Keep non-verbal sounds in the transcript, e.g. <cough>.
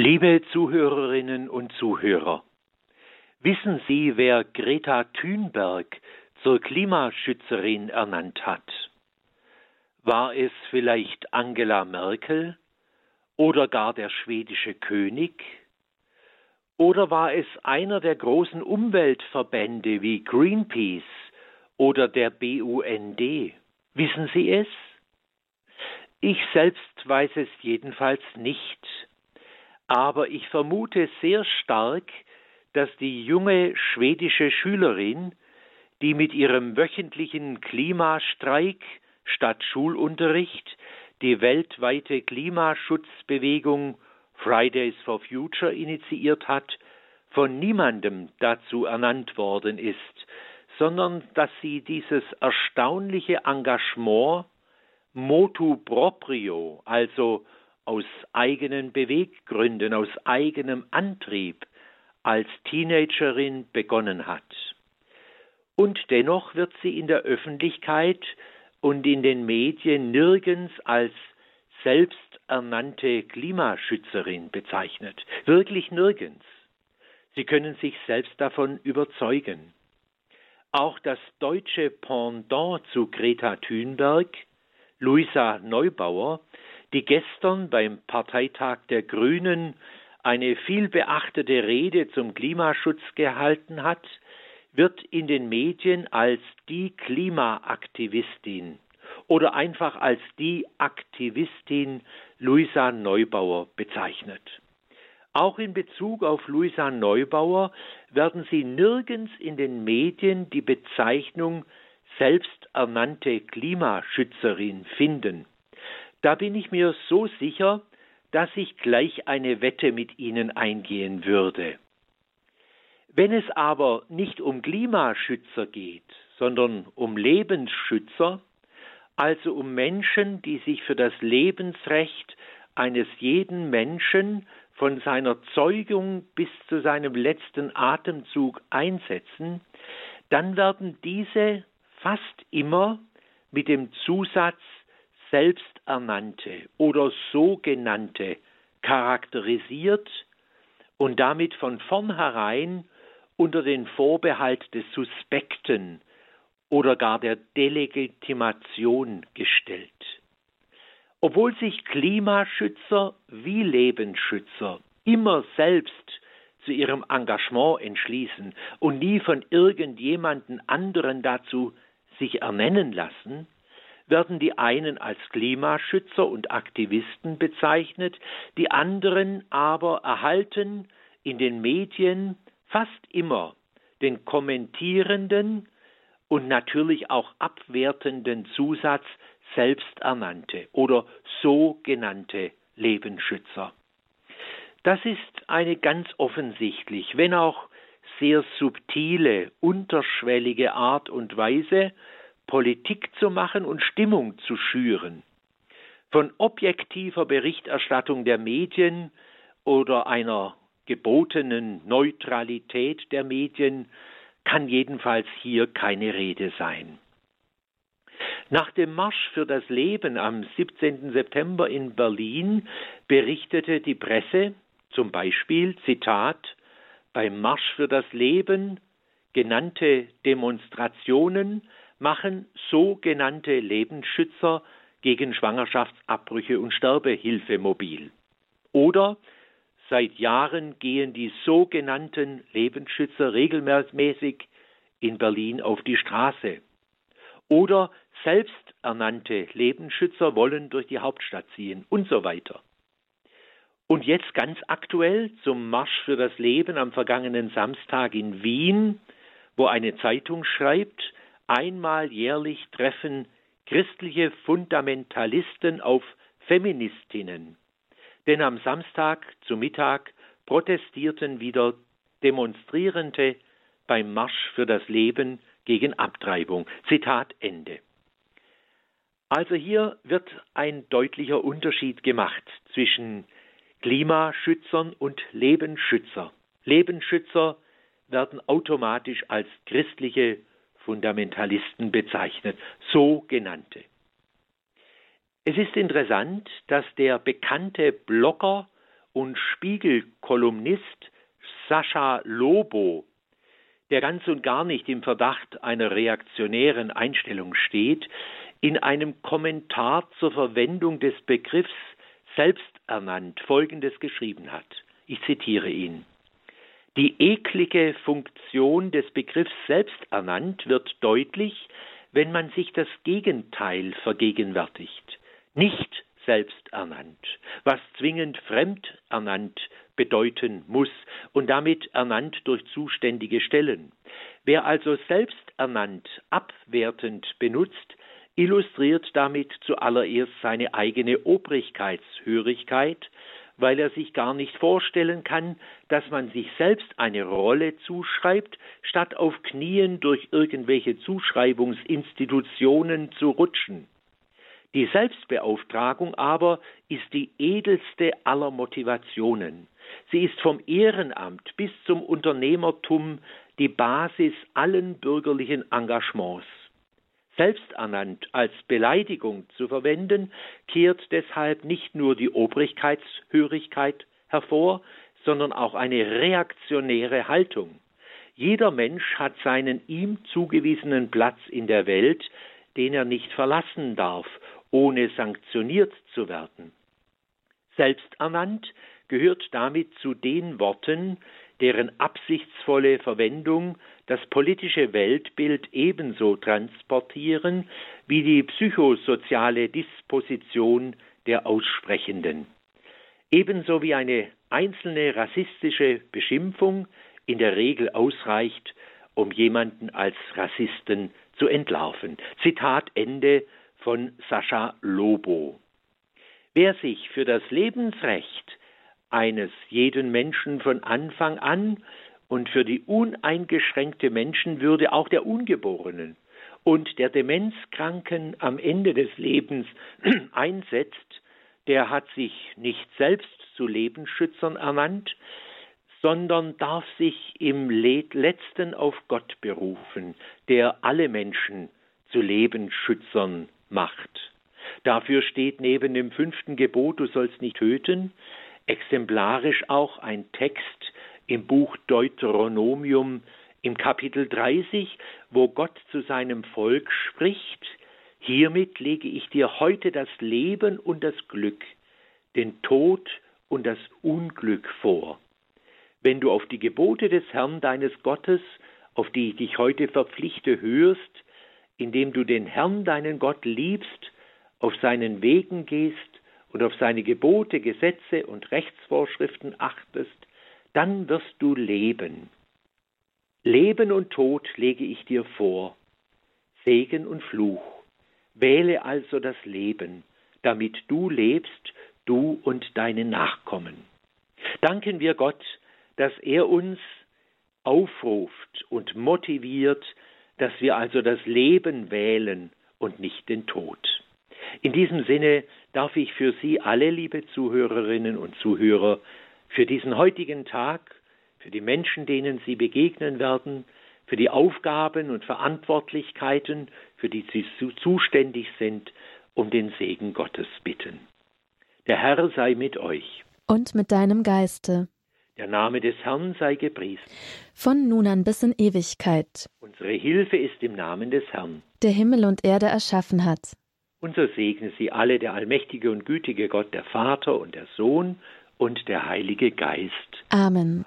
Liebe Zuhörerinnen und Zuhörer, wissen Sie, wer Greta Thunberg zur Klimaschützerin ernannt hat? War es vielleicht Angela Merkel oder gar der schwedische König? Oder war es einer der großen Umweltverbände wie Greenpeace oder der BUND? Wissen Sie es? Ich selbst weiß es jedenfalls nicht aber ich vermute sehr stark, dass die junge schwedische Schülerin, die mit ihrem wöchentlichen Klimastreik statt Schulunterricht die weltweite Klimaschutzbewegung Fridays for Future initiiert hat, von niemandem dazu ernannt worden ist, sondern dass sie dieses erstaunliche Engagement motu proprio, also aus eigenen Beweggründen, aus eigenem Antrieb als Teenagerin begonnen hat. Und dennoch wird sie in der Öffentlichkeit und in den Medien nirgends als selbsternannte Klimaschützerin bezeichnet. Wirklich nirgends. Sie können sich selbst davon überzeugen. Auch das deutsche Pendant zu Greta Thunberg, Luisa Neubauer, die gestern beim Parteitag der Grünen eine vielbeachtete Rede zum Klimaschutz gehalten hat, wird in den Medien als die Klimaaktivistin oder einfach als die Aktivistin Luisa Neubauer bezeichnet. Auch in Bezug auf Luisa Neubauer werden Sie nirgends in den Medien die Bezeichnung selbsternannte Klimaschützerin finden. Da bin ich mir so sicher, dass ich gleich eine Wette mit Ihnen eingehen würde. Wenn es aber nicht um Klimaschützer geht, sondern um Lebensschützer, also um Menschen, die sich für das Lebensrecht eines jeden Menschen von seiner Zeugung bis zu seinem letzten Atemzug einsetzen, dann werden diese fast immer mit dem Zusatz selbsternannte oder sogenannte charakterisiert und damit von vornherein unter den Vorbehalt des Suspekten oder gar der Delegitimation gestellt. Obwohl sich Klimaschützer wie Lebensschützer immer selbst zu ihrem Engagement entschließen und nie von irgendjemanden anderen dazu sich ernennen lassen, werden die einen als Klimaschützer und Aktivisten bezeichnet, die anderen aber erhalten in den Medien fast immer den kommentierenden und natürlich auch abwertenden Zusatz selbsternannte oder sogenannte Lebensschützer. Das ist eine ganz offensichtlich, wenn auch sehr subtile, unterschwellige Art und Weise, Politik zu machen und Stimmung zu schüren. Von objektiver Berichterstattung der Medien oder einer gebotenen Neutralität der Medien kann jedenfalls hier keine Rede sein. Nach dem Marsch für das Leben am 17. September in Berlin berichtete die Presse zum Beispiel, Zitat, beim Marsch für das Leben genannte Demonstrationen machen sogenannte Lebensschützer gegen Schwangerschaftsabbrüche und Sterbehilfe mobil. Oder seit Jahren gehen die sogenannten Lebensschützer regelmäßig in Berlin auf die Straße. Oder selbsternannte Lebensschützer wollen durch die Hauptstadt ziehen und so weiter. Und jetzt ganz aktuell zum Marsch für das Leben am vergangenen Samstag in Wien, wo eine Zeitung schreibt, Einmal jährlich treffen christliche Fundamentalisten auf Feministinnen. Denn am Samstag zu Mittag protestierten wieder Demonstrierende beim Marsch für das Leben gegen Abtreibung. Zitat Ende. Also hier wird ein deutlicher Unterschied gemacht zwischen Klimaschützern und Lebensschützer. Lebensschützer werden automatisch als christliche Fundamentalisten bezeichnet, sogenannte. Es ist interessant, dass der bekannte Blogger und Spiegelkolumnist Sascha Lobo, der ganz und gar nicht im Verdacht einer reaktionären Einstellung steht, in einem Kommentar zur Verwendung des Begriffs selbsternannt Folgendes geschrieben hat. Ich zitiere ihn. Die eklige Funktion des Begriffs selbsternannt wird deutlich, wenn man sich das Gegenteil vergegenwärtigt. Nicht selbsternannt, was zwingend fremdernannt bedeuten muss und damit ernannt durch zuständige Stellen. Wer also selbsternannt abwertend benutzt, illustriert damit zuallererst seine eigene Obrigkeitshörigkeit, weil er sich gar nicht vorstellen kann, dass man sich selbst eine Rolle zuschreibt, statt auf Knien durch irgendwelche Zuschreibungsinstitutionen zu rutschen. Die Selbstbeauftragung aber ist die edelste aller Motivationen. Sie ist vom Ehrenamt bis zum Unternehmertum die Basis allen bürgerlichen Engagements. Selbsternannt als Beleidigung zu verwenden, kehrt deshalb nicht nur die Obrigkeitshörigkeit hervor, sondern auch eine reaktionäre Haltung. Jeder Mensch hat seinen ihm zugewiesenen Platz in der Welt, den er nicht verlassen darf ohne sanktioniert zu werden. Selbsternannt gehört damit zu den Worten, deren absichtsvolle Verwendung das politische Weltbild ebenso transportieren wie die psychosoziale Disposition der Aussprechenden. Ebenso wie eine einzelne rassistische Beschimpfung in der Regel ausreicht, um jemanden als Rassisten zu entlarven. Zitat Ende von Sascha Lobo. Wer sich für das Lebensrecht eines jeden Menschen von Anfang an und für die uneingeschränkte Menschenwürde auch der Ungeborenen und der Demenzkranken am Ende des Lebens <clears throat> einsetzt, der hat sich nicht selbst zu Lebensschützern ernannt, sondern darf sich im letzten auf Gott berufen, der alle Menschen zu Lebensschützern macht. Dafür steht neben dem fünften Gebot, du sollst nicht töten, exemplarisch auch ein Text im Buch Deuteronomium im Kapitel 30, wo Gott zu seinem Volk spricht, Hiermit lege ich dir heute das Leben und das Glück, den Tod und das Unglück vor. Wenn du auf die Gebote des Herrn deines Gottes, auf die ich dich heute verpflichte, hörst, indem du den Herrn, deinen Gott, liebst, auf seinen Wegen gehst und auf seine Gebote, Gesetze und Rechtsvorschriften achtest, dann wirst du leben. Leben und Tod lege ich dir vor, Segen und Fluch. Wähle also das Leben, damit du lebst, du und deine Nachkommen. Danken wir Gott, dass er uns aufruft und motiviert, dass wir also das Leben wählen und nicht den Tod. In diesem Sinne darf ich für Sie alle, liebe Zuhörerinnen und Zuhörer, für diesen heutigen Tag, für die Menschen, denen Sie begegnen werden, für die Aufgaben und Verantwortlichkeiten, für die Sie zuständig sind, um den Segen Gottes bitten. Der Herr sei mit euch. Und mit deinem Geiste. Der Name des Herrn sei gepriesen. Von nun an bis in Ewigkeit. Unsere Hilfe ist im Namen des Herrn, der Himmel und Erde erschaffen hat. Unser segne sie alle, der allmächtige und gütige Gott, der Vater und der Sohn und der Heilige Geist. Amen.